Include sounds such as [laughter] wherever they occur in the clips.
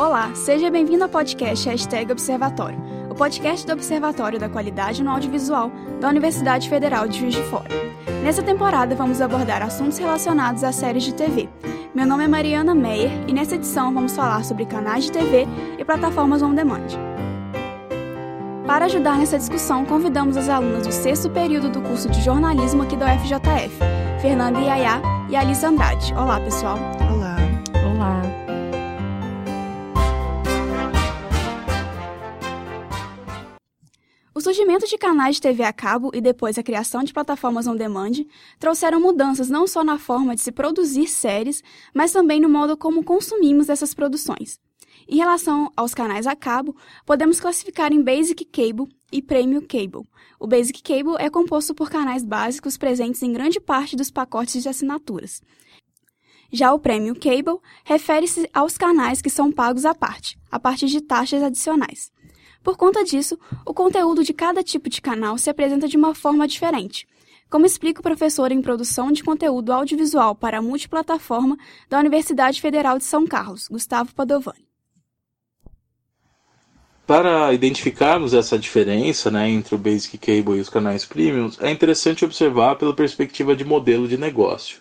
Olá, seja bem-vindo ao podcast Hashtag Observatório, o podcast do Observatório da Qualidade no Audiovisual da Universidade Federal de Juiz de Fora. Nessa temporada vamos abordar assuntos relacionados a séries de TV. Meu nome é Mariana Meyer e nessa edição vamos falar sobre canais de TV e plataformas on demand. Para ajudar nessa discussão, convidamos as alunas do sexto período do curso de jornalismo aqui da UFJF, Fernanda Iaiá e Alice Andrade. Olá, pessoal! O surgimento de canais de TV a cabo e depois a criação de plataformas on demand trouxeram mudanças não só na forma de se produzir séries, mas também no modo como consumimos essas produções. Em relação aos canais a cabo, podemos classificar em Basic Cable e Premium Cable. O Basic Cable é composto por canais básicos presentes em grande parte dos pacotes de assinaturas. Já o Premium Cable refere-se aos canais que são pagos à parte, a partir de taxas adicionais. Por conta disso, o conteúdo de cada tipo de canal se apresenta de uma forma diferente, como explica o professor em produção de conteúdo audiovisual para multiplataforma da Universidade Federal de São Carlos, Gustavo Padovani. Para identificarmos essa diferença né, entre o Basic Cable e os canais premium, é interessante observar pela perspectiva de modelo de negócio.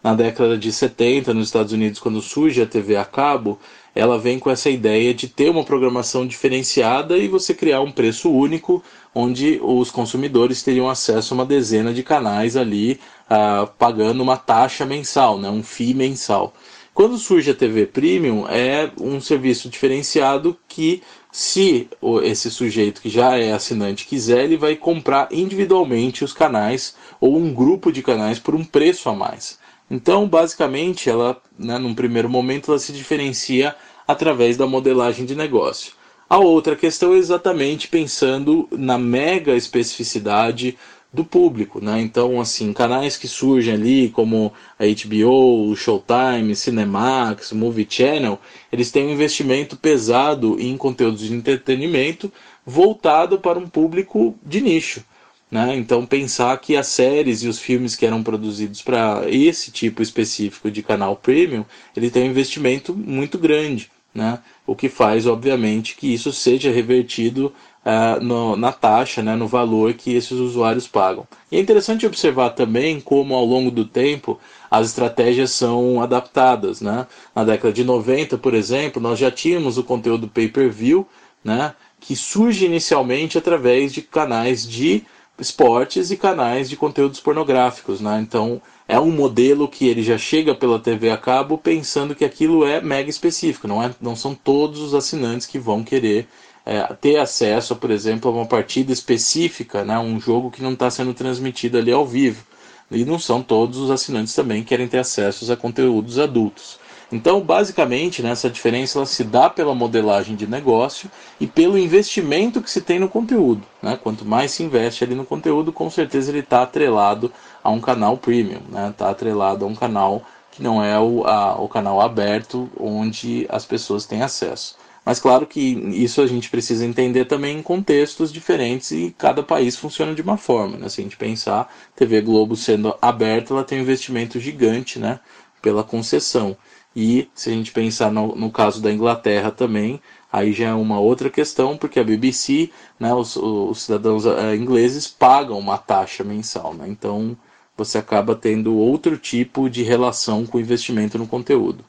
Na década de 70, nos Estados Unidos, quando surge a TV a cabo, ela vem com essa ideia de ter uma programação diferenciada e você criar um preço único, onde os consumidores teriam acesso a uma dezena de canais ali, uh, pagando uma taxa mensal, né, um FII mensal. Quando surge a TV Premium, é um serviço diferenciado que, se esse sujeito que já é assinante quiser, ele vai comprar individualmente os canais ou um grupo de canais por um preço a mais. Então, basicamente, ela, né, num primeiro momento, ela se diferencia através da modelagem de negócio. A outra questão é exatamente pensando na mega especificidade do público, né? Então, assim, canais que surgem ali, como a HBO, Showtime, Cinemax, Movie Channel, eles têm um investimento pesado em conteúdos de entretenimento voltado para um público de nicho. Né? Então, pensar que as séries e os filmes que eram produzidos para esse tipo específico de canal premium, ele tem um investimento muito grande. Né? O que faz, obviamente, que isso seja revertido uh, no, na taxa, né? no valor que esses usuários pagam. E é interessante observar também como, ao longo do tempo, as estratégias são adaptadas. Né? Na década de 90, por exemplo, nós já tínhamos o conteúdo pay-per-view, né? que surge inicialmente através de canais de esportes e canais de conteúdos pornográficos, né? Então é um modelo que ele já chega pela TV a cabo pensando que aquilo é mega específico, não, é, não são todos os assinantes que vão querer é, ter acesso, por exemplo, a uma partida específica, né? um jogo que não está sendo transmitido ali ao vivo. E não são todos os assinantes também que querem ter acesso a conteúdos adultos. Então, basicamente, né, essa diferença ela se dá pela modelagem de negócio e pelo investimento que se tem no conteúdo. Né? Quanto mais se investe ali no conteúdo, com certeza ele está atrelado a um canal premium, está né? Tá atrelado a um canal que não é o, a, o canal aberto onde as pessoas têm acesso. Mas claro que isso a gente precisa entender também em contextos diferentes e cada país funciona de uma forma. Né? Se a gente pensar, TV Globo sendo aberta, ela tem um investimento gigante né? pela concessão. E se a gente pensar no, no caso da Inglaterra também, aí já é uma outra questão, porque a BBC, né, os, os cidadãos é, ingleses pagam uma taxa mensal. Né? Então você acaba tendo outro tipo de relação com o investimento no conteúdo.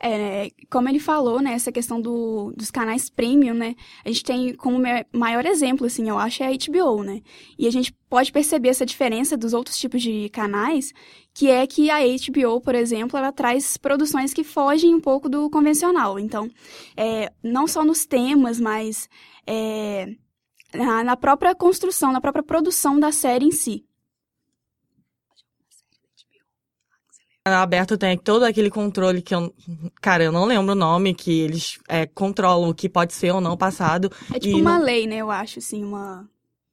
É, como ele falou, né, essa questão do, dos canais premium, né, a gente tem como maior exemplo, assim, eu acho, é a HBO, né, e a gente pode perceber essa diferença dos outros tipos de canais, que é que a HBO, por exemplo, ela traz produções que fogem um pouco do convencional, então, é, não só nos temas, mas é, na, na própria construção, na própria produção da série em si. Aberto tem todo aquele controle que eu. Cara, eu não lembro o nome, que eles é, controlam o que pode ser ou não passado. É tipo uma não... lei, né? Eu acho, assim, uma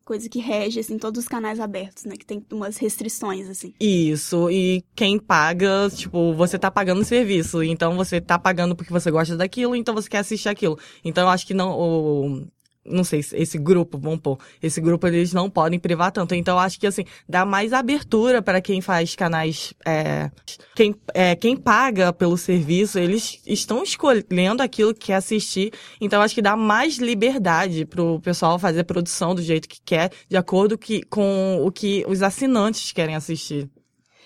coisa que rege, assim, todos os canais abertos, né? Que tem umas restrições, assim. Isso, e quem paga, tipo, você tá pagando o serviço, então você tá pagando porque você gosta daquilo, então você quer assistir aquilo. Então eu acho que não, o, não sei, esse grupo, vamos pôr, esse grupo eles não podem privar tanto. Então, acho que, assim, dá mais abertura para quem faz canais, é, quem, é, quem paga pelo serviço, eles estão escolhendo aquilo que quer assistir. Então, acho que dá mais liberdade pro pessoal fazer produção do jeito que quer, de acordo que, com o que os assinantes querem assistir.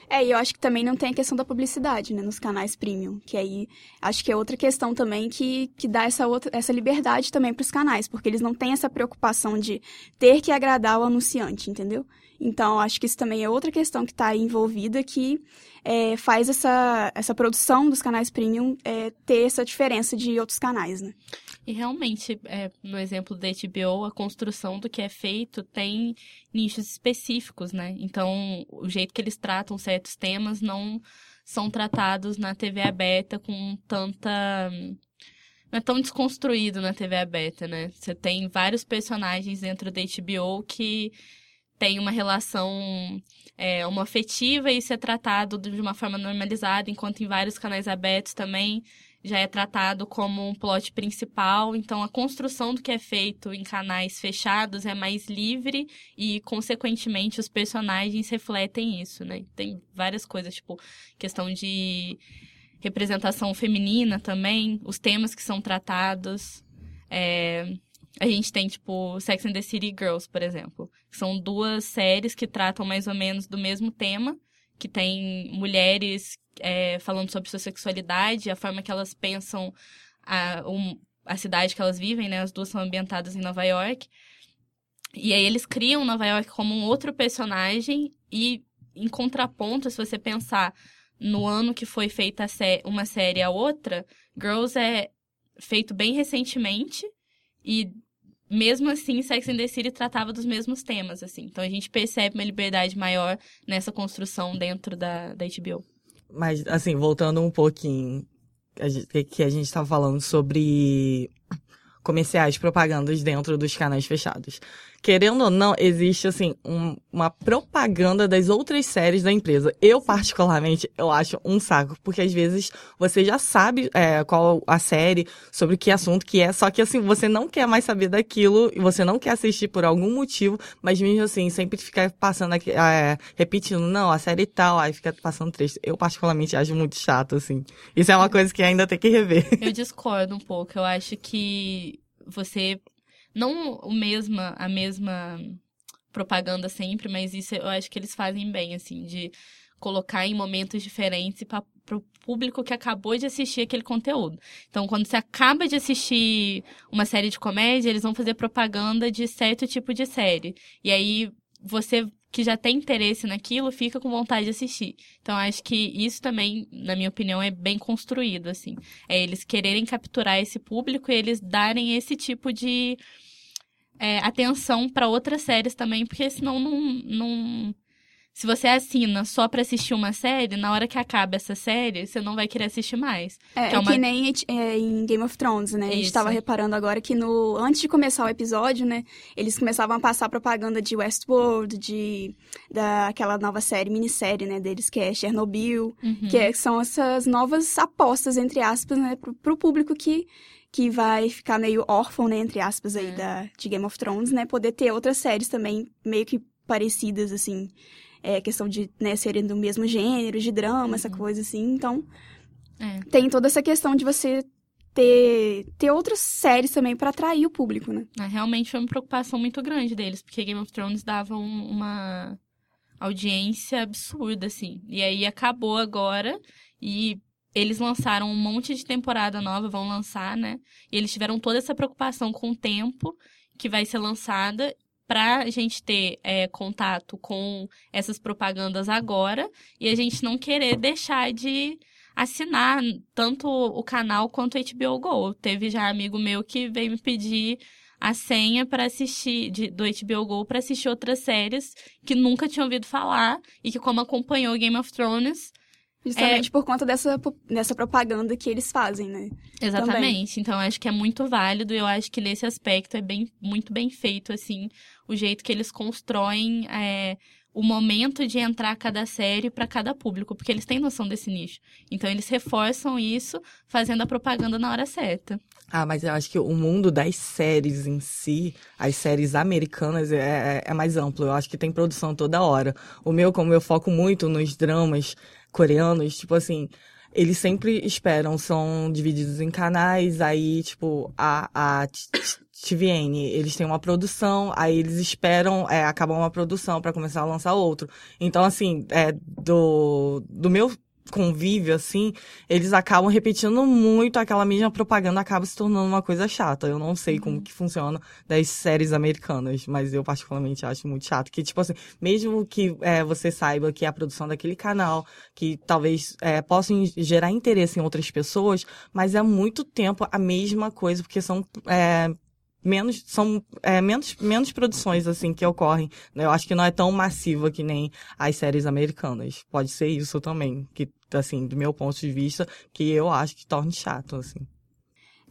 É, e eu acho que também não tem a questão da publicidade, né, nos canais premium, que aí acho que é outra questão também que, que dá essa, outra, essa liberdade também para os canais, porque eles não têm essa preocupação de ter que agradar o anunciante, entendeu? Então, acho que isso também é outra questão que está envolvida que é, faz essa, essa produção dos canais premium é, ter essa diferença de outros canais, né? E realmente, é, no exemplo da HBO, a construção do que é feito tem nichos específicos, né? Então, o jeito que eles tratam certos temas não são tratados na TV aberta com tanta. Não é tão desconstruído na TV aberta, né? Você tem vários personagens dentro da HBO que tem uma relação é, uma afetiva e isso é tratado de uma forma normalizada, enquanto em vários canais abertos também já é tratado como um plot principal, então a construção do que é feito em canais fechados é mais livre e, consequentemente, os personagens refletem isso, né? Tem várias coisas, tipo, questão de representação feminina também, os temas que são tratados. É... A gente tem, tipo, Sex and the City Girls, por exemplo. São duas séries que tratam mais ou menos do mesmo tema, que tem mulheres é, falando sobre sua sexualidade, a forma que elas pensam a, um, a cidade que elas vivem, né? As duas são ambientadas em Nova York. E aí eles criam Nova York como um outro personagem e em contraponto, se você pensar no ano que foi feita uma série a outra, Girls é feito bem recentemente e mesmo assim, Sex and the City tratava dos mesmos temas, assim. Então a gente percebe uma liberdade maior nessa construção dentro da, da HBO. Mas, assim, voltando um pouquinho, que a gente estava falando sobre comerciais, propagandas dentro dos canais fechados querendo ou não, existe, assim, um, uma propaganda das outras séries da empresa. Eu, particularmente, eu acho um saco, porque às vezes você já sabe é, qual a série, sobre que assunto que é, só que, assim, você não quer mais saber daquilo e você não quer assistir por algum motivo, mas mesmo assim, sempre ficar passando aqui, é, repetindo, não, a série tal, aí fica passando trecho. Eu, particularmente, acho muito chato, assim. Isso é uma coisa que ainda tem que rever. Eu discordo um pouco. Eu acho que você não o mesma, a mesma propaganda sempre, mas isso eu acho que eles fazem bem, assim, de colocar em momentos diferentes para o público que acabou de assistir aquele conteúdo. Então, quando você acaba de assistir uma série de comédia, eles vão fazer propaganda de certo tipo de série. E aí você que já tem interesse naquilo fica com vontade de assistir. Então acho que isso também, na minha opinião, é bem construído assim. É eles quererem capturar esse público e eles darem esse tipo de é, atenção para outras séries também, porque senão não, não se você assina só para assistir uma série, na hora que acaba essa série, você não vai querer assistir mais. É, que, é, é uma... que nem é, em Game of Thrones, né? Isso. A gente tava reparando agora que no antes de começar o episódio, né, eles começavam a passar propaganda de Westworld, de daquela nova série, minissérie, né, deles que é Chernobyl, uhum. que é, são essas novas apostas entre aspas, né, pro, pro público que que vai ficar meio órfão, né, entre aspas aí é. da de Game of Thrones, né, poder ter outras séries também meio que parecidas assim é, questão de né, serem do mesmo gênero, de drama, uhum. essa coisa assim. Então, é. tem toda essa questão de você ter, ter outras séries também para atrair o público, né? É, realmente foi uma preocupação muito grande deles, porque Game of Thrones dava um, uma audiência absurda, assim. E aí acabou agora e eles lançaram um monte de temporada nova, vão lançar, né? E eles tiveram toda essa preocupação com o tempo que vai ser lançada para a gente ter é, contato com essas propagandas agora e a gente não querer deixar de assinar tanto o canal quanto o HBO Go. Teve já amigo meu que veio me pedir a senha para assistir de, do HBO Go para assistir outras séries que nunca tinha ouvido falar e que como acompanhou Game of Thrones Justamente é... por conta dessa, dessa propaganda que eles fazem, né? Exatamente. Também. Então, acho que é muito válido. Eu acho que nesse aspecto é bem, muito bem feito, assim, o jeito que eles constroem é, o momento de entrar cada série para cada público, porque eles têm noção desse nicho. Então eles reforçam isso fazendo a propaganda na hora certa. Ah, mas eu acho que o mundo das séries em si, as séries americanas, é, é, é mais amplo. Eu acho que tem produção toda hora. O meu, como eu foco muito nos dramas coreanos, tipo assim, eles sempre esperam, são divididos em canais, aí, tipo, a, a TVN, eles têm uma produção, aí eles esperam, é, acabar uma produção para começar a lançar outro. Então, assim, é, do, do meu convívio, assim, eles acabam repetindo muito aquela mesma propaganda, acaba se tornando uma coisa chata. Eu não sei como uhum. que funciona das séries americanas, mas eu particularmente acho muito chato. Que, tipo assim, mesmo que é, você saiba que é a produção daquele canal, que talvez é, possam gerar interesse em outras pessoas, mas é muito tempo a mesma coisa, porque são é, menos são é, menos menos produções assim que ocorrem eu acho que não é tão massiva que nem as séries americanas pode ser isso também que assim do meu ponto de vista que eu acho que torna chato assim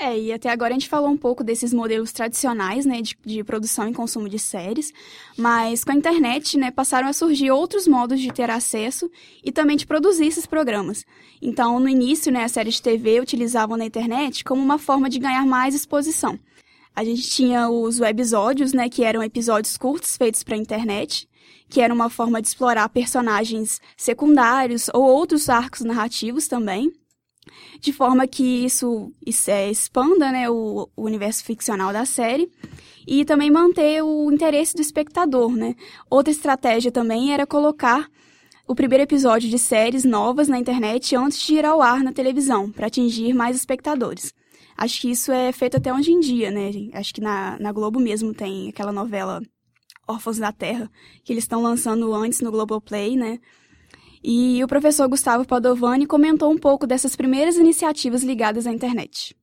é, e até agora a gente falou um pouco desses modelos tradicionais, né, de, de, produção e consumo de séries, mas com a internet, né, passaram a surgir outros modos de ter acesso e também de produzir esses programas. Então, no início, né, as séries de TV utilizavam na internet como uma forma de ganhar mais exposição. A gente tinha os webisódios, né, que eram episódios curtos feitos para a internet, que era uma forma de explorar personagens secundários ou outros arcos narrativos também, de forma que isso, isso é, expanda né, o, o, universo ficcional da série e também manter o interesse do espectador. Né? Outra estratégia também era colocar o primeiro episódio de séries novas na internet antes de ir ao ar na televisão, para atingir mais espectadores. Acho que isso é feito até hoje em dia, né? Acho que na, na Globo mesmo tem aquela novela Órfãos da Terra, que eles estão lançando antes no Globoplay, né? E o professor Gustavo Padovani comentou um pouco dessas primeiras iniciativas ligadas à internet.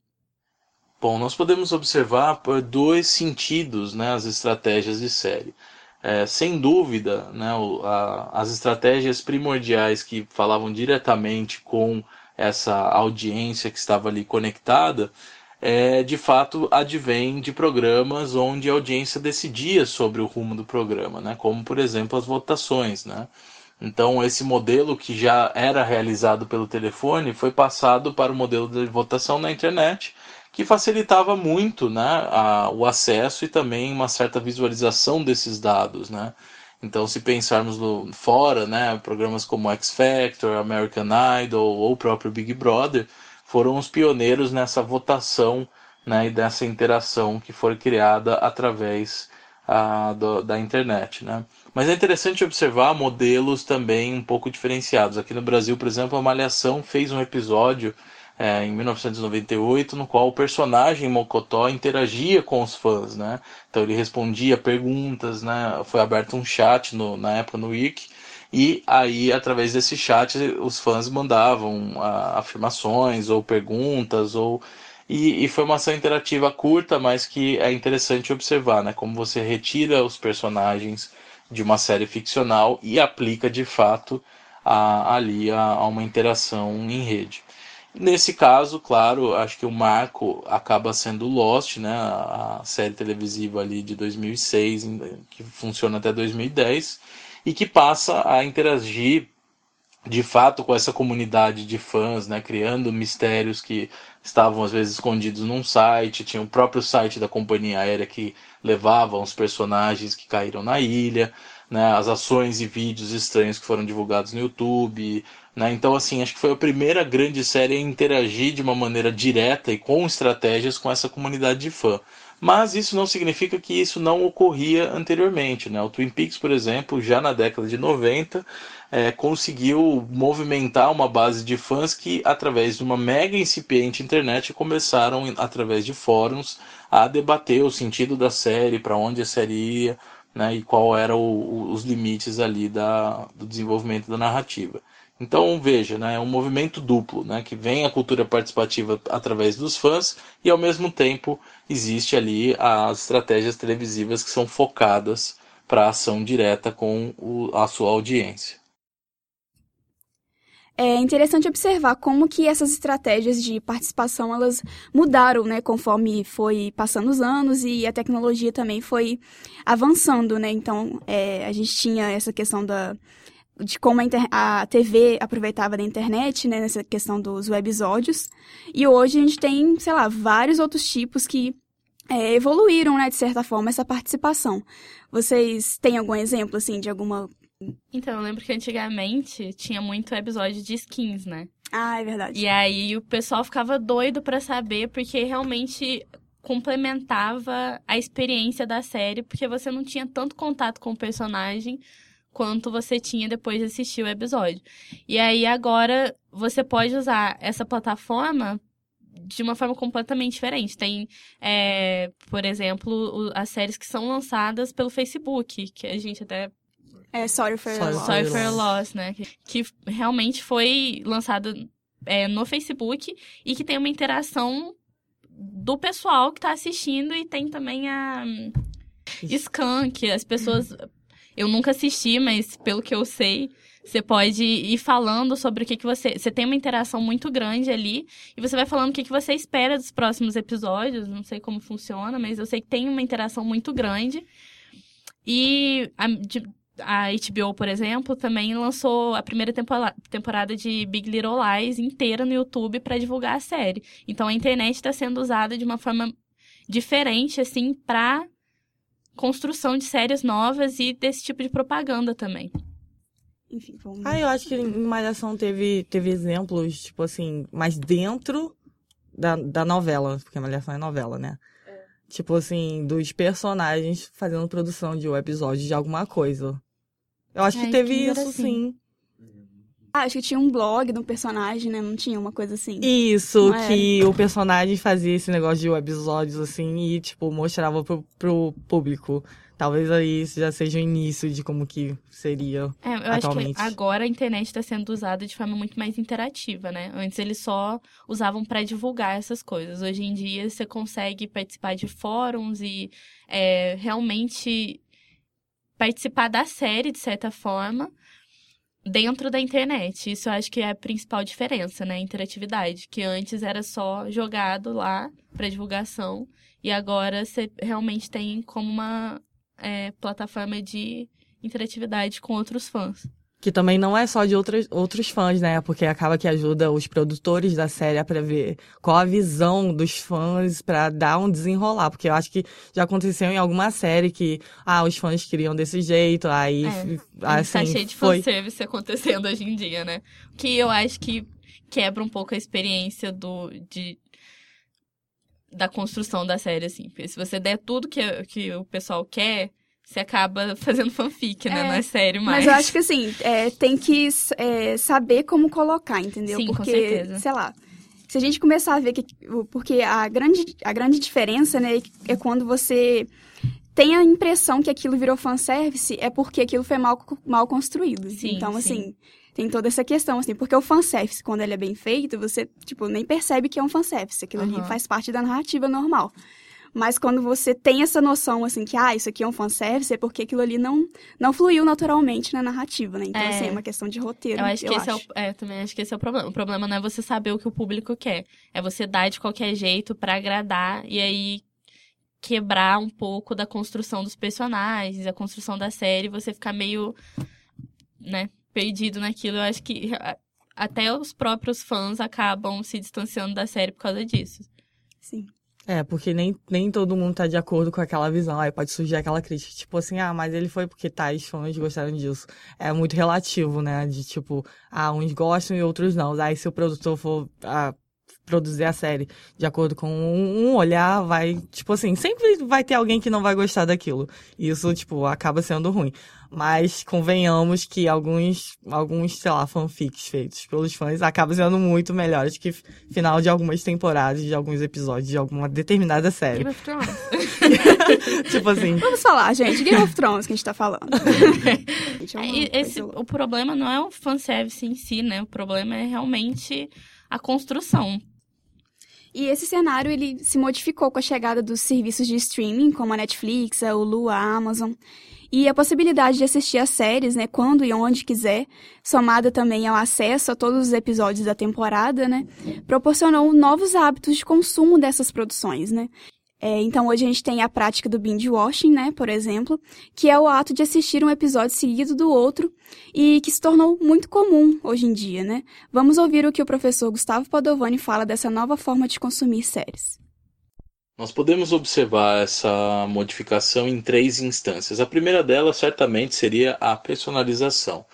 Bom, nós podemos observar por dois sentidos né, as estratégias de série. É, sem dúvida, né, o, a, as estratégias primordiais que falavam diretamente com essa audiência que estava ali conectada, é, de fato advém de programas onde a audiência decidia sobre o rumo do programa, né? como por exemplo as votações. Né? Então esse modelo que já era realizado pelo telefone foi passado para o modelo de votação na internet, que facilitava muito né, a, o acesso e também uma certa visualização desses dados. Né? Então, se pensarmos no, fora, né, programas como X Factor, American Idol ou o próprio Big Brother foram os pioneiros nessa votação né, e dessa interação que foi criada através a, do, da internet. Né? Mas é interessante observar modelos também um pouco diferenciados. Aqui no Brasil, por exemplo, a Malhação fez um episódio é, em 1998, no qual o personagem Mocotó interagia com os fãs, né? Então ele respondia perguntas, né? Foi aberto um chat no, na época no Wiki, e aí, através desse chat, os fãs mandavam a, afirmações ou perguntas, ou e, e, foi uma ação interativa curta, mas que é interessante observar, né? Como você retira os personagens de uma série ficcional e aplica de fato a, ali a, a uma interação em rede. Nesse caso, claro, acho que o marco acaba sendo Lost, né, a série televisiva ali de 2006, que funciona até 2010, e que passa a interagir de fato com essa comunidade de fãs, né, criando mistérios que estavam às vezes escondidos num site, tinha o próprio site da companhia aérea que levava os personagens que caíram na ilha, né, as ações e vídeos estranhos que foram divulgados no YouTube, né? Então, assim, acho que foi a primeira grande série a interagir de uma maneira direta e com estratégias com essa comunidade de fã. Mas isso não significa que isso não ocorria anteriormente. Né? O Twin Peaks, por exemplo, já na década de 90, é, conseguiu movimentar uma base de fãs que, através de uma mega incipiente internet, começaram, através de fóruns, a debater o sentido da série, para onde a série ia, né, e qual eram os limites ali da, do desenvolvimento da narrativa. Então veja, né, é um movimento duplo, né, que vem a cultura participativa através dos fãs e ao mesmo tempo existe ali as estratégias televisivas que são focadas para ação direta com o, a sua audiência. É interessante observar como que essas estratégias de participação elas mudaram, né, conforme foi passando os anos e a tecnologia também foi avançando, né? Então, é, a gente tinha essa questão da de como a, a, TV aproveitava da internet, né, nessa questão dos webisódios. E hoje a gente tem, sei lá, vários outros tipos que é, evoluíram, né, de certa forma, essa participação. Vocês têm algum exemplo, assim, de alguma então, eu lembro que antigamente tinha muito episódio de skins, né? Ah, é verdade. E aí o pessoal ficava doido para saber, porque realmente complementava a experiência da série, porque você não tinha tanto contato com o personagem quanto você tinha depois de assistir o episódio. E aí agora você pode usar essa plataforma de uma forma completamente diferente. Tem, é, por exemplo, as séries que são lançadas pelo Facebook, que a gente até é Sorry for Sorry, Loss. Sorry for Loss, né? Que, que realmente foi lançado é, no Facebook e que tem uma interação do pessoal que tá assistindo e tem também a Scan, que as pessoas. Eu nunca assisti, mas pelo que eu sei, você pode ir falando sobre o que, que você. Você tem uma interação muito grande ali. E você vai falando o que, que você espera dos próximos episódios. Não sei como funciona, mas eu sei que tem uma interação muito grande. E a, a HBO, por exemplo, também lançou a primeira temporada de Big Little Lies inteira no YouTube para divulgar a série. Então a internet está sendo usada de uma forma diferente, assim, para construção de séries novas e desse tipo de propaganda também. Enfim, vamos... Ah, eu acho que em Malhação teve, teve exemplos, tipo assim, mais dentro da, da novela, porque Malhação é novela, né? É. Tipo assim, dos personagens fazendo produção de um episódio de alguma coisa. Eu acho que teve que isso, assim. sim. Ah, acho que tinha um blog de um personagem, né? Não tinha uma coisa assim. Isso, que o personagem fazia esse negócio de episódios, assim, e, tipo, mostrava pro, pro público. Talvez aí isso já seja o início de como que seria é, eu atualmente. acho que agora a internet está sendo usada de forma muito mais interativa, né? Antes eles só usavam para divulgar essas coisas. Hoje em dia você consegue participar de fóruns e é, realmente participar da série, de certa forma, dentro da internet. Isso eu acho que é a principal diferença, né? Interatividade. Que antes era só jogado lá para divulgação. E agora você realmente tem como uma é, plataforma de interatividade com outros fãs. Que também não é só de outros, outros fãs, né? Porque acaba que ajuda os produtores da série a prever qual a visão dos fãs para dar um desenrolar. Porque eu acho que já aconteceu em alguma série que, ah, os fãs queriam desse jeito, aí, é, assim, tá cheio de foi... fanservice acontecendo hoje em dia, né? Que eu acho que quebra um pouco a experiência do, de, da construção da série, assim. Porque se você der tudo que, que o pessoal quer você acaba [laughs] fazendo fanfic, né? É, não é sério mais. Mas eu acho que assim, é, tem que é, saber como colocar, entendeu? Sim, porque, com certeza. sei lá, se a gente começar a ver que. Porque a grande, a grande diferença, né, é quando você tem a impressão que aquilo virou fanservice, é porque aquilo foi mal, mal construído. Sim, então, sim. assim, tem toda essa questão, assim, porque o fanservice, quando ele é bem feito, você, tipo, nem percebe que é um fanservice. Aquilo uhum. ali faz parte da narrativa normal. Mas quando você tem essa noção, assim, que, ah, isso aqui é um fanservice, é porque aquilo ali não, não fluiu naturalmente na narrativa, né? Então, é. assim, é uma questão de roteiro. Eu acho eu que esse acho. é o. É, também acho que esse é o problema. O problema não é você saber o que o público quer. É você dar de qualquer jeito para agradar e aí quebrar um pouco da construção dos personagens, a construção da série, você ficar meio, né, perdido naquilo. Eu acho que até os próprios fãs acabam se distanciando da série por causa disso. Sim. É, porque nem, nem todo mundo tá de acordo com aquela visão. Aí pode surgir aquela crítica, tipo assim, ah, mas ele foi porque tais fãs gostaram disso. É muito relativo, né? De tipo, ah, uns gostam e outros não. Aí se o produtor for ah, produzir a série de acordo com um, olhar, vai, tipo assim, sempre vai ter alguém que não vai gostar daquilo. Isso, tipo, acaba sendo ruim. Mas convenhamos que alguns, alguns, sei lá, fanfics feitos pelos fãs acabam sendo muito melhores que final de algumas temporadas, de alguns episódios, de alguma determinada série. Game of Thrones. [laughs] tipo assim. Vamos falar, gente. Game of Thrones que a gente tá falando. [laughs] é, esse, o problema não é o fanservice em si, né? O problema é realmente a construção. E esse cenário ele se modificou com a chegada dos serviços de streaming, como a Netflix, a Hulu, a Amazon. E a possibilidade de assistir as séries, né, quando e onde quiser, somada também ao acesso a todos os episódios da temporada, né, proporcionou novos hábitos de consumo dessas produções, né. É, então hoje a gente tem a prática do binge watching, né, por exemplo, que é o ato de assistir um episódio seguido do outro e que se tornou muito comum hoje em dia, né. Vamos ouvir o que o professor Gustavo Padovani fala dessa nova forma de consumir séries. Nós podemos observar essa modificação em três instâncias. A primeira delas certamente seria a personalização,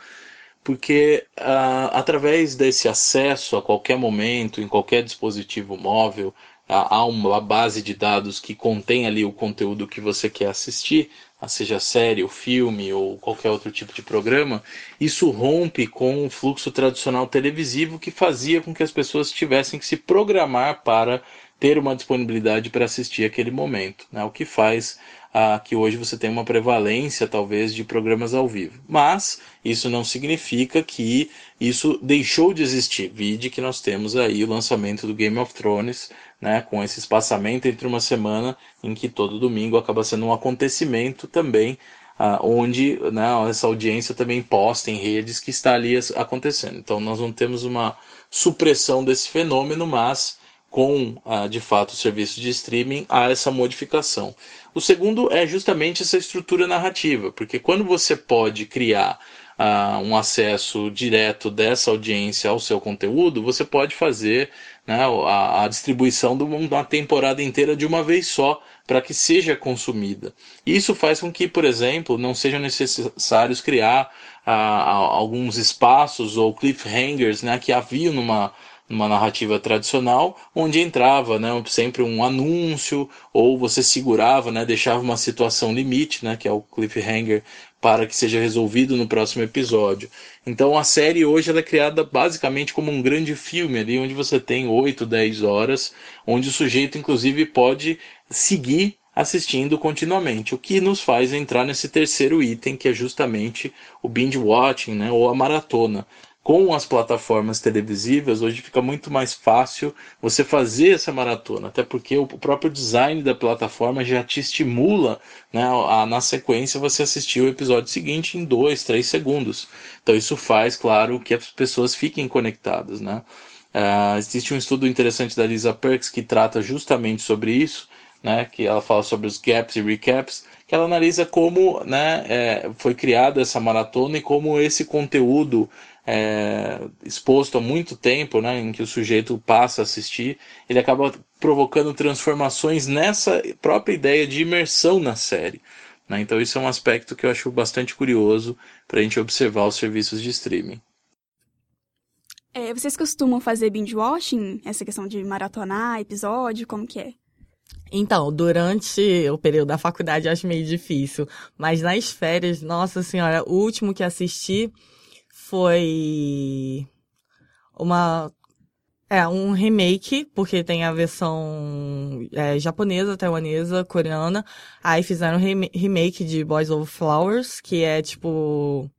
porque ah, através desse acesso a qualquer momento, em qualquer dispositivo móvel, há uma base de dados que contém ali o conteúdo que você quer assistir, seja série, ou filme ou qualquer outro tipo de programa, isso rompe com o fluxo tradicional televisivo que fazia com que as pessoas tivessem que se programar para ter uma disponibilidade para assistir aquele momento, né? o que faz ah, que hoje você tem uma prevalência, talvez, de programas ao vivo. Mas isso não significa que isso deixou de existir. Vide que nós temos aí o lançamento do Game of Thrones, né, com esse espaçamento entre uma semana em que todo domingo acaba sendo um acontecimento também ah, onde né, essa audiência também posta em redes que está ali acontecendo. Então nós não temos uma supressão desse fenômeno, mas com, ah, de fato, o serviço de streaming, há essa modificação. O segundo é justamente essa estrutura narrativa, porque quando você pode criar ah, um acesso direto dessa audiência ao seu conteúdo, você pode fazer né, a, a, distribuição de uma temporada inteira de uma vez só para que seja consumida. Isso faz com que, por exemplo, não sejam necessários criar ah, alguns espaços ou cliffhangers né, que haviam numa numa narrativa tradicional, onde entrava né, sempre um anúncio, ou você segurava, né, deixava uma situação limite, né, que é o cliffhanger, para que seja resolvido no próximo episódio. Então a série hoje ela é criada basicamente como um grande filme ali, onde você tem 8, 10 horas, onde o sujeito inclusive pode seguir assistindo continuamente, o que nos faz entrar nesse terceiro item, que é justamente o binge watching, né, ou a maratona com as plataformas televisivas, hoje fica muito mais fácil você fazer essa maratona, até porque o próprio design da plataforma já te estimula né, a, na sequência você assistir o episódio seguinte em dois, três segundos. Então isso faz, claro, que as pessoas fiquem conectadas. Né? Uh, existe um estudo interessante da Lisa Perks que trata justamente sobre isso, né, que ela fala sobre os gaps e recaps, que ela analisa como né, é, foi criada essa maratona e como esse conteúdo é, exposto há muito tempo, né, em que o sujeito passa a assistir, ele acaba provocando transformações nessa própria ideia de imersão na série. Né? Então isso é um aspecto que eu acho bastante curioso para a gente observar os serviços de streaming. É, vocês costumam fazer binge watching? Essa questão de maratonar episódio, como que é? Então, durante o período da faculdade eu acho meio difícil, mas nas férias, nossa senhora, o último que assisti foi uma é um remake, porque tem a versão é, japonesa, taiwanesa, coreana. Aí fizeram um remake de Boys Over Flowers, que é tipo.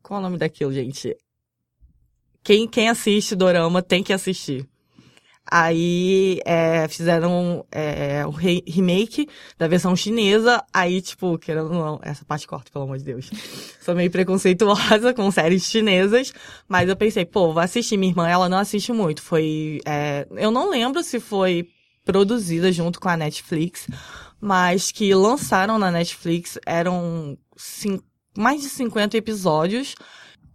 Qual é o nome daquilo, gente? Quem, quem assiste Dorama tem que assistir. Aí é, fizeram é, re remake da versão chinesa. Aí, tipo, querendo ou não, essa parte corta, pelo amor de Deus. [laughs] Sou meio preconceituosa [laughs] com séries chinesas, mas eu pensei, pô, vou assistir. Minha irmã, ela não assiste muito. Foi. É, eu não lembro se foi produzida junto com a Netflix, mas que lançaram na Netflix eram mais de 50 episódios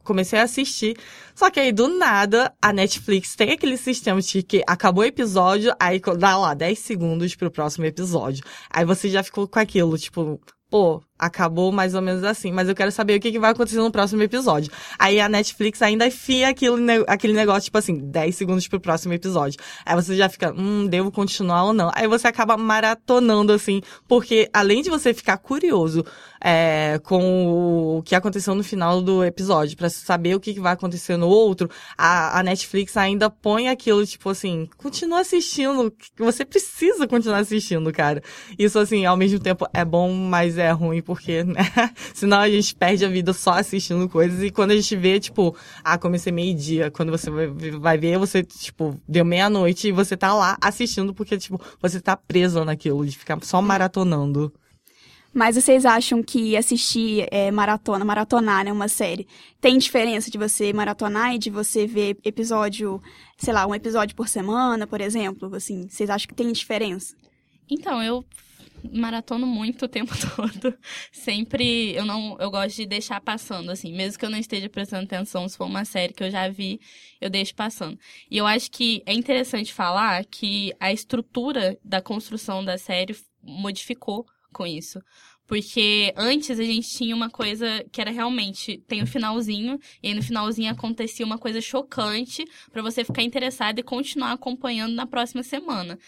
comecei a assistir. Só que aí, do nada, a Netflix tem aquele sistema de que acabou o episódio, aí dá lá 10 segundos pro próximo episódio. Aí você já ficou com aquilo, tipo, pô, acabou mais ou menos assim, mas eu quero saber o que, que vai acontecer no próximo episódio. Aí a Netflix ainda enfia aquilo, aquele negócio, tipo assim, 10 segundos pro próximo episódio. Aí você já fica, hum, devo continuar ou não? Aí você acaba maratonando, assim, porque além de você ficar curioso é, com o que aconteceu no final do episódio, para saber o que, que vai acontecer no outro, a, a Netflix ainda põe aquilo, tipo assim, continua assistindo, você precisa continuar assistindo, cara. Isso, assim, ao mesmo tempo é bom, mas é ruim, porque, né? [laughs] Senão a gente perde a vida só assistindo coisas. E quando a gente vê, tipo, ah, comecei meio-dia. Quando você vai ver, você, tipo, deu meia-noite e você tá lá assistindo porque, tipo, você tá preso naquilo, de ficar só maratonando. Mas vocês acham que assistir é, maratona, maratonar, né, uma série, tem diferença de você maratonar e de você ver episódio, sei lá, um episódio por semana, por exemplo? Assim, vocês acham que tem diferença? Então, eu maratono muito o tempo [laughs] todo. Sempre eu não eu gosto de deixar passando assim, mesmo que eu não esteja prestando atenção, se for uma série que eu já vi, eu deixo passando. E eu acho que é interessante falar que a estrutura da construção da série modificou com isso. Porque antes a gente tinha uma coisa que era realmente tem o um finalzinho, e aí no finalzinho acontecia uma coisa chocante para você ficar interessado e continuar acompanhando na próxima semana.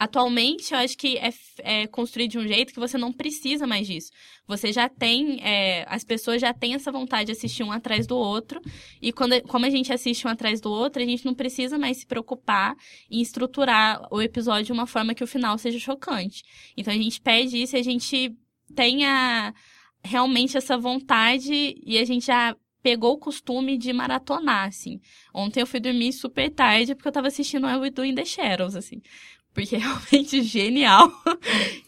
Atualmente, eu acho que é, é, construído de um jeito que você não precisa mais disso. Você já tem, é, as pessoas já têm essa vontade de assistir um atrás do outro, e quando, como a gente assiste um atrás do outro, a gente não precisa mais se preocupar em estruturar o episódio de uma forma que o final seja chocante. Então a gente pede isso e a gente tenha realmente essa vontade e a gente já pegou o costume de maratonar, assim. Ontem eu fui dormir super tarde porque eu tava assistindo o We Do in the Shadows, assim porque [laughs] é realmente genial.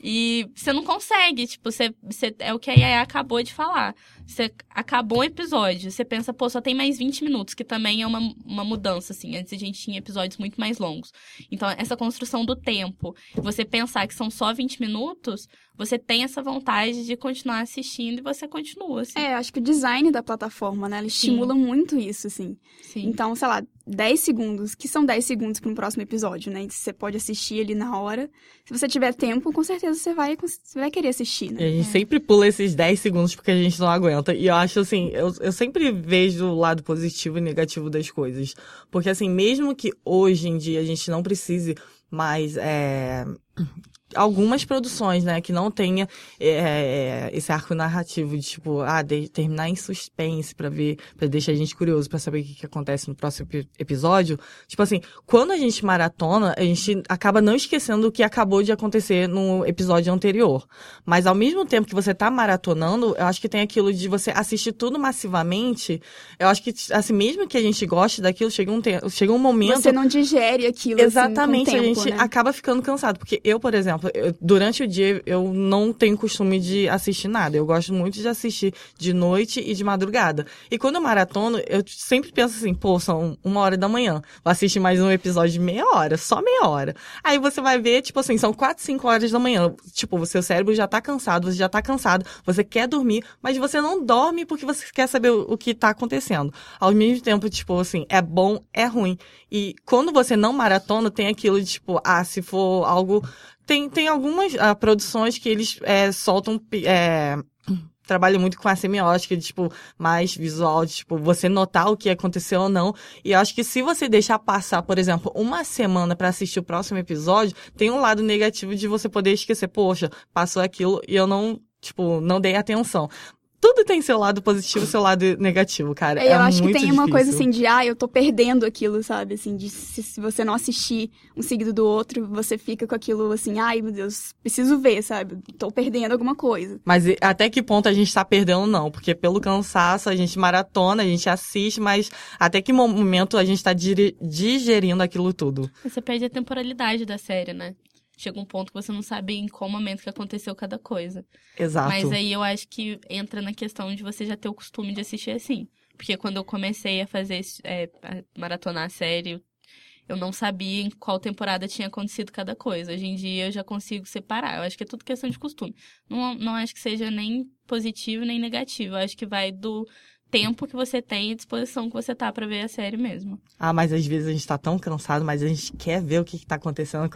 e você não consegue, tipo, você, você, é o que a Yaya acabou de falar. Você acabou o episódio, você pensa, pô, só tem mais 20 minutos, que também é uma, uma mudança, assim. Antes a gente tinha episódios muito mais longos. Então, essa construção do tempo, você pensar que são só 20 minutos, você tem essa vontade de continuar assistindo e você continua, assim. É, acho que o design da plataforma, né, ele estimula muito isso, assim. Sim. Então, sei lá, 10 segundos, que são 10 segundos para um próximo episódio, né? Você pode assistir ali na hora. Se você tiver tempo, com certeza você vai, você vai querer assistir, né? E a gente é. sempre pula esses 10 segundos porque a gente não aguenta. E eu acho assim, eu, eu sempre vejo o lado positivo e negativo das coisas. Porque assim, mesmo que hoje em dia a gente não precise mais é, algumas produções, né, que não tenha é, esse arco narrativo de tipo, ah, de, terminar em suspense para ver, para deixar a gente curioso para saber o que, que acontece no próximo episódio. Tipo assim, quando a gente maratona, a gente acaba não esquecendo o que acabou de acontecer no episódio anterior. Mas ao mesmo tempo que você tá maratonando, eu acho que tem aquilo de você assistir tudo massivamente. Eu acho que assim, mesmo que a gente goste daquilo, chega um tempo, chega um momento Você não digere aquilo Exatamente, assim, a tempo, gente né? acaba ficando cansado, porque eu, por exemplo, durante o dia eu não tenho costume de assistir nada. Eu gosto muito de assistir de noite e de madrugada. E quando eu maratono, eu sempre penso assim, pô, são uma hora da manhã. Vou assistir mais um episódio de meia hora, só meia hora. Aí você vai ver, tipo assim, são quatro, cinco horas da manhã. Tipo, o seu cérebro já tá cansado, você já tá cansado, você quer dormir, mas você não dorme porque você quer saber o, o que tá acontecendo. Ao mesmo tempo, tipo assim, é bom, é ruim. E quando você não maratona, tem aquilo de, tipo, ah, se for algo tem, tem algumas uh, produções que eles é, soltam. É, trabalham muito com a semiótica, de, tipo, mais visual, de, tipo, você notar o que aconteceu ou não. E eu acho que se você deixar passar, por exemplo, uma semana para assistir o próximo episódio, tem um lado negativo de você poder esquecer, poxa, passou aquilo e eu não, tipo, não dei atenção tudo tem seu lado positivo e seu lado negativo, cara. É, eu é acho que tem difícil. uma coisa assim de, ah, eu tô perdendo aquilo, sabe? Assim, de se, se, você não assistir um seguido do outro, você fica com aquilo assim, ai meu Deus, preciso ver, sabe? Tô perdendo alguma coisa. Mas até que ponto a gente tá perdendo, não? Porque pelo cansaço a gente maratona, a gente assiste, mas até que momento a gente tá digerindo aquilo tudo? Você perde a temporalidade da série, né? Chega um ponto que você não sabe em qual momento que aconteceu cada coisa. Exato. Mas aí eu acho que entra na questão de você já ter o costume de assistir assim. Porque quando eu comecei a fazer, é, a maratonar a série, eu não sabia em qual temporada tinha acontecido cada coisa. Hoje em dia eu já consigo separar. Eu acho que é tudo questão de costume. Não, não acho que seja nem positivo nem negativo. Eu acho que vai do tempo que você tem e disposição que você tá para ver a série mesmo. Ah, mas às vezes a gente tá tão cansado, mas a gente quer ver o que, que tá acontecendo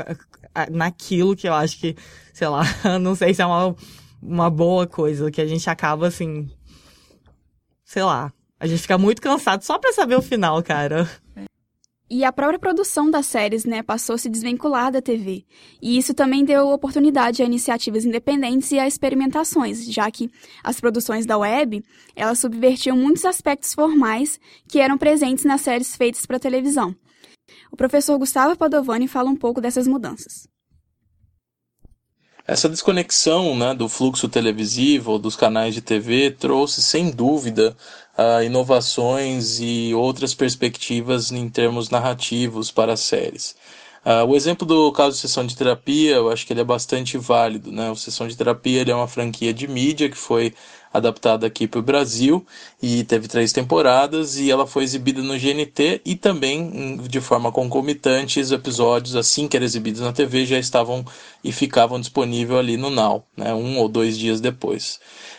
naquilo que eu acho que, sei lá, [laughs] não sei se é uma, uma boa coisa, que a gente acaba assim, sei lá, a gente fica muito cansado só pra saber o final, cara. E a própria produção das séries, né, passou a se desvincular da TV. E isso também deu oportunidade a iniciativas independentes e a experimentações, já que as produções da web, elas subvertiam muitos aspectos formais que eram presentes nas séries feitas para televisão. O professor Gustavo Padovani fala um pouco dessas mudanças. Essa desconexão né, do fluxo televisivo, dos canais de TV, trouxe, sem dúvida, uh, inovações e outras perspectivas em termos narrativos para as séries. Uh, o exemplo do caso de sessão de terapia, eu acho que ele é bastante válido, né? O sessão de terapia ele é uma franquia de mídia que foi adaptada aqui para o Brasil e teve três temporadas e ela foi exibida no GNT e também de forma concomitante os episódios assim que eram exibidos na TV já estavam e ficavam disponíveis ali no Now, né? Um ou dois dias depois.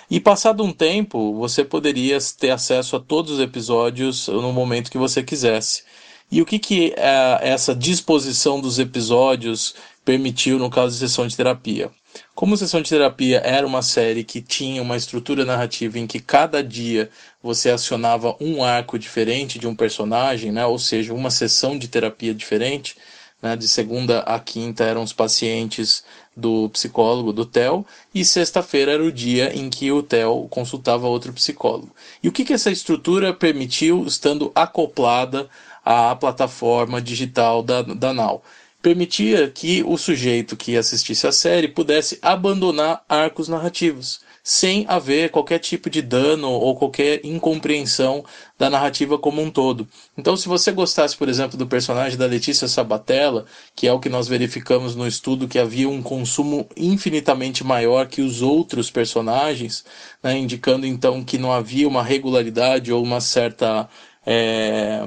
E passado um tempo, você poderia ter acesso a todos os episódios no momento que você quisesse. E o que, que é essa disposição dos episódios permitiu no caso de sessão de terapia? Como Sessão de Terapia era uma série que tinha uma estrutura narrativa em que cada dia você acionava um arco diferente de um personagem, né? ou seja, uma sessão de terapia diferente, né? de segunda a quinta eram os pacientes do psicólogo, do Theo, e sexta-feira era o dia em que o Theo consultava outro psicólogo. E o que, que essa estrutura permitiu estando acoplada à plataforma digital da, da Now. Permitia que o sujeito que assistisse a série pudesse abandonar arcos narrativos, sem haver qualquer tipo de dano ou qualquer incompreensão da narrativa como um todo. Então, se você gostasse, por exemplo, do personagem da Letícia Sabatella, que é o que nós verificamos no estudo que havia um consumo infinitamente maior que os outros personagens, né, indicando então que não havia uma regularidade ou uma certa. É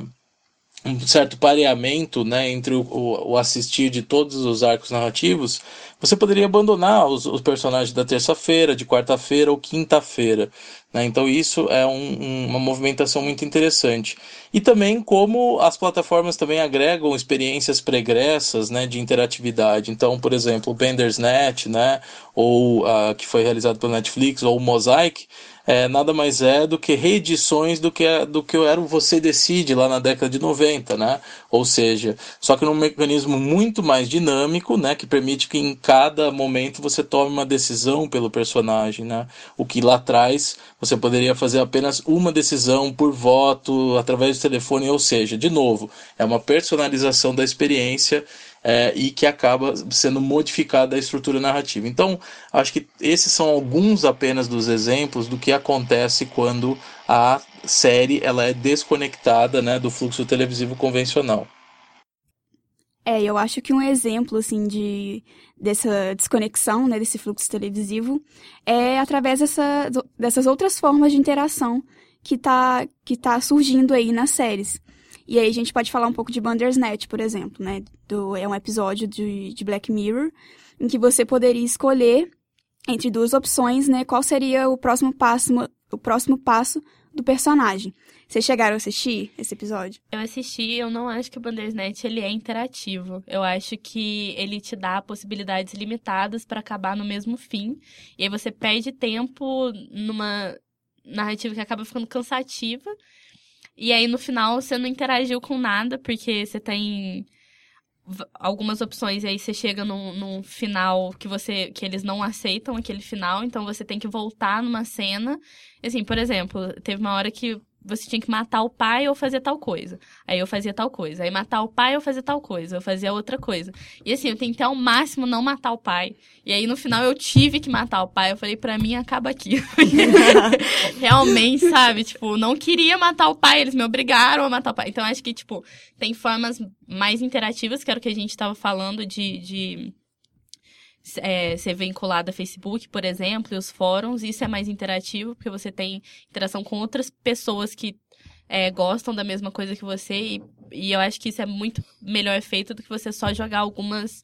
um certo pareamento né, entre o, o, assistir de todos os arcos narrativos, você poderia abandonar os, os personagens da terça-feira, de quarta-feira ou quinta-feira. Né? Então isso é um, um, uma movimentação muito interessante. E também como as plataformas também agregam experiências pregressas né, de interatividade. Então, por exemplo, o Bendersnet, né, ou uh, que foi realizado pela Netflix, ou o Mosaic, é, nada mais é do que reedições do que, do que era o Você Decide lá na década de 90, né? Ou seja, só que num mecanismo muito mais dinâmico, né? Que permite que em cada momento você tome uma decisão pelo personagem, né? O que lá atrás você poderia fazer apenas uma decisão por voto, através do telefone, ou seja, de novo, é uma personalização da experiência é, e que acaba sendo modificada a estrutura narrativa. Então, acho que esses são alguns apenas dos exemplos do que acontece quando a série ela é desconectada né, do fluxo televisivo convencional. É, eu acho que um exemplo, assim, de, dessa desconexão, né, desse fluxo televisivo, é através dessa, dessas outras formas de interação que tá, que tá surgindo aí nas séries. E aí a gente pode falar um pouco de Bandersnatch, por exemplo, né? Do, é um episódio de, de Black Mirror em que você poderia escolher entre duas opções, né? Qual seria o próximo passo, o próximo passo do personagem. Vocês chegaram a assistir esse episódio? Eu assisti, eu não acho que o Bandersnatch ele é interativo. Eu acho que ele te dá possibilidades limitadas para acabar no mesmo fim. E aí você perde tempo numa narrativa que acaba ficando cansativa e aí no final você não interagiu com nada, porque você tem algumas opções e aí você chega num, num, final que você que eles não aceitam aquele final, então você tem que voltar numa cena. Assim, por exemplo, teve uma hora que você tinha que matar o pai ou fazer tal coisa. Aí eu fazia tal coisa. Aí matar o pai ou fazer tal coisa. Eu fazia outra coisa. E assim, eu tentei ao máximo não matar o pai. E aí no final eu tive que matar o pai. Eu falei, pra mim acaba aqui. [laughs] Realmente, sabe? Tipo, não queria matar o pai. Eles me obrigaram a matar o pai. Então acho que, tipo, tem formas mais interativas, que era o que a gente tava falando de, de é, ser vinculado a Facebook, por exemplo, e os fóruns. Isso é mais interativo, porque você tem interação com outras pessoas que é, gostam da mesma coisa que você. E, e, eu acho que isso é muito melhor feito do que você só jogar algumas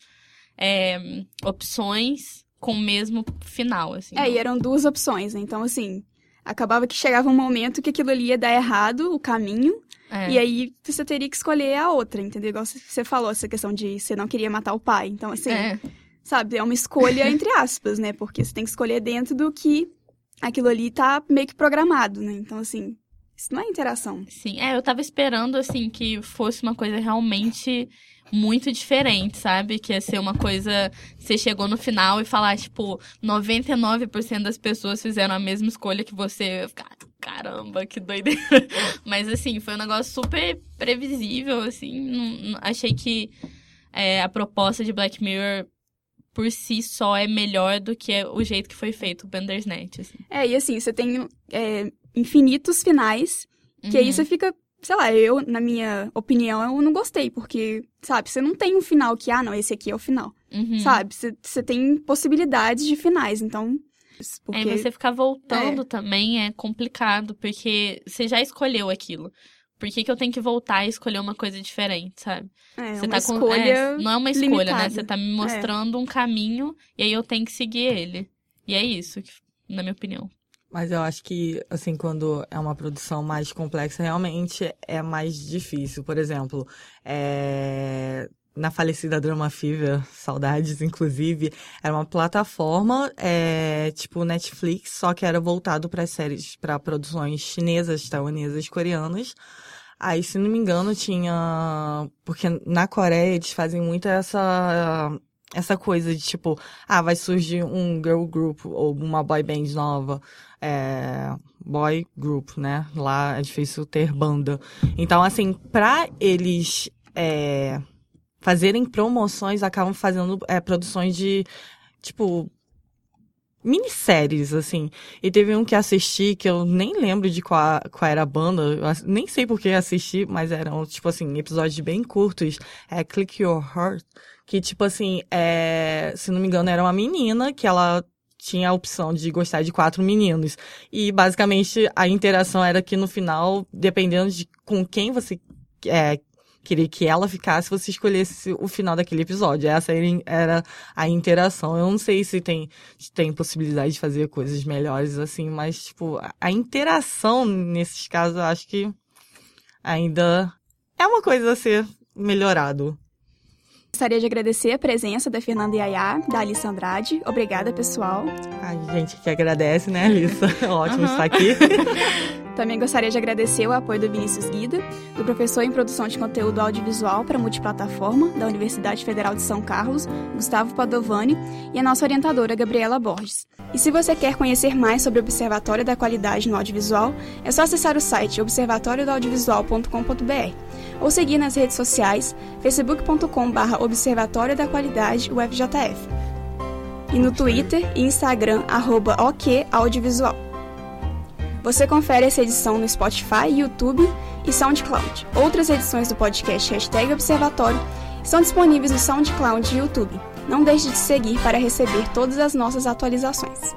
é, opções com o mesmo final, assim. É, e eram duas opções, né? Então, assim, acabava que chegava um momento que aquilo ali ia dar errado, o caminho, é. e aí você teria que escolher a outra, entendeu? Igual você falou, essa questão de você não queria matar o pai. Então, assim, é sabe? É uma escolha [laughs] entre aspas, né? Porque você tem que escolher dentro do que aquilo ali tá meio que programado, né? Então, assim, isso não é interação. Sim, é, eu tava esperando, assim, que fosse uma coisa realmente muito diferente, sabe? Que ia ser uma coisa. Você chegou no final e falar, tipo, 99% das pessoas fizeram a mesma escolha que você. Caramba, que doideira. [laughs] Mas, assim, foi um negócio super previsível, assim. Não, não, achei que é, a proposta de Black Mirror por si só é melhor do que o jeito que foi feito o Bandersnatch, assim. É, e assim, você tem é, infinitos finais, que uhum. aí você fica sei lá, eu, na minha opinião, eu não gostei, porque, sabe, você não tem um final que, ah, não, esse aqui é o final. Uhum. Sabe? Você, você tem possibilidades de finais, então. Porque... Aí você ficar voltando também é complicado, porque você já escolheu aquilo. Por que, que eu tenho que voltar e escolher uma coisa diferente, sabe? É, Você uma tá com. escolha é, não é uma escolha, né? limitada. Você tá me mostrando um caminho e aí eu tenho que seguir ele. E é isso, que- na minha opinião. Mas eu acho que, assim, quando é uma produção mais complexa, realmente é mais difícil. Por exemplo, é, na falecida Drama Fever, [laughs] saudades, inclusive, era uma plataforma, é, tipo Netflix, só que era voltado para séries, para produções chinesas, taiwanesas, coreanas. Aí, se não me engano, tinha. Porque na Coreia eles fazem muito essa. Essa coisa de tipo, ah, vai surgir um girl group ou uma boy band nova. É, boy group, né? Lá é difícil ter banda. Então, assim, pra eles é, fazerem promoções, acabam fazendo é, produções de, tipo, minisséries, assim. E teve um que assisti que eu nem lembro de qual, qual era a banda, eu nem sei por que assisti, mas eram, tipo assim, episódios bem curtos. É Click Your Heart, que, tipo assim, é, se não me engano, era uma menina que ela tinha a opção de gostar de quatro meninos. E basicamente a interação era que no final, dependendo de com quem você é, queria que ela ficasse, você escolhesse o final daquele episódio. Essa era, a interação. Eu não sei se tem, se tem possibilidade de fazer coisas melhores assim, mas, tipo, a, interação nesses casos eu acho que ainda é uma coisa a ser melhorado. Gostaria de agradecer a presença da Fernanda Yaya, da Alice Andrade. Obrigada, pessoal. A gente que agradece, né, Alissa? [laughs] Ótimo Aham. estar aqui. [laughs] Também gostaria de agradecer o apoio do Vinícius Guida, do professor em produção de conteúdo audiovisual para multiplataforma da Universidade Federal de São Carlos, Gustavo Padovani, e a nossa orientadora, Gabriela Borges. E se você quer conhecer mais sobre o Observatório da Qualidade no Audiovisual, é só acessar o site observatoriodoaudiovisual.com.br ou seguir nas redes sociais facebook.com.br Observatório da Qualidade UFJF e no Twitter e Instagram arroba OK Audiovisual. Você confere essa edição no Spotify, YouTube e SoundCloud. Outras edições do podcast Hashtag Observatório estão disponíveis no SoundCloud e YouTube. Não deixe de seguir para receber todas as nossas atualizações.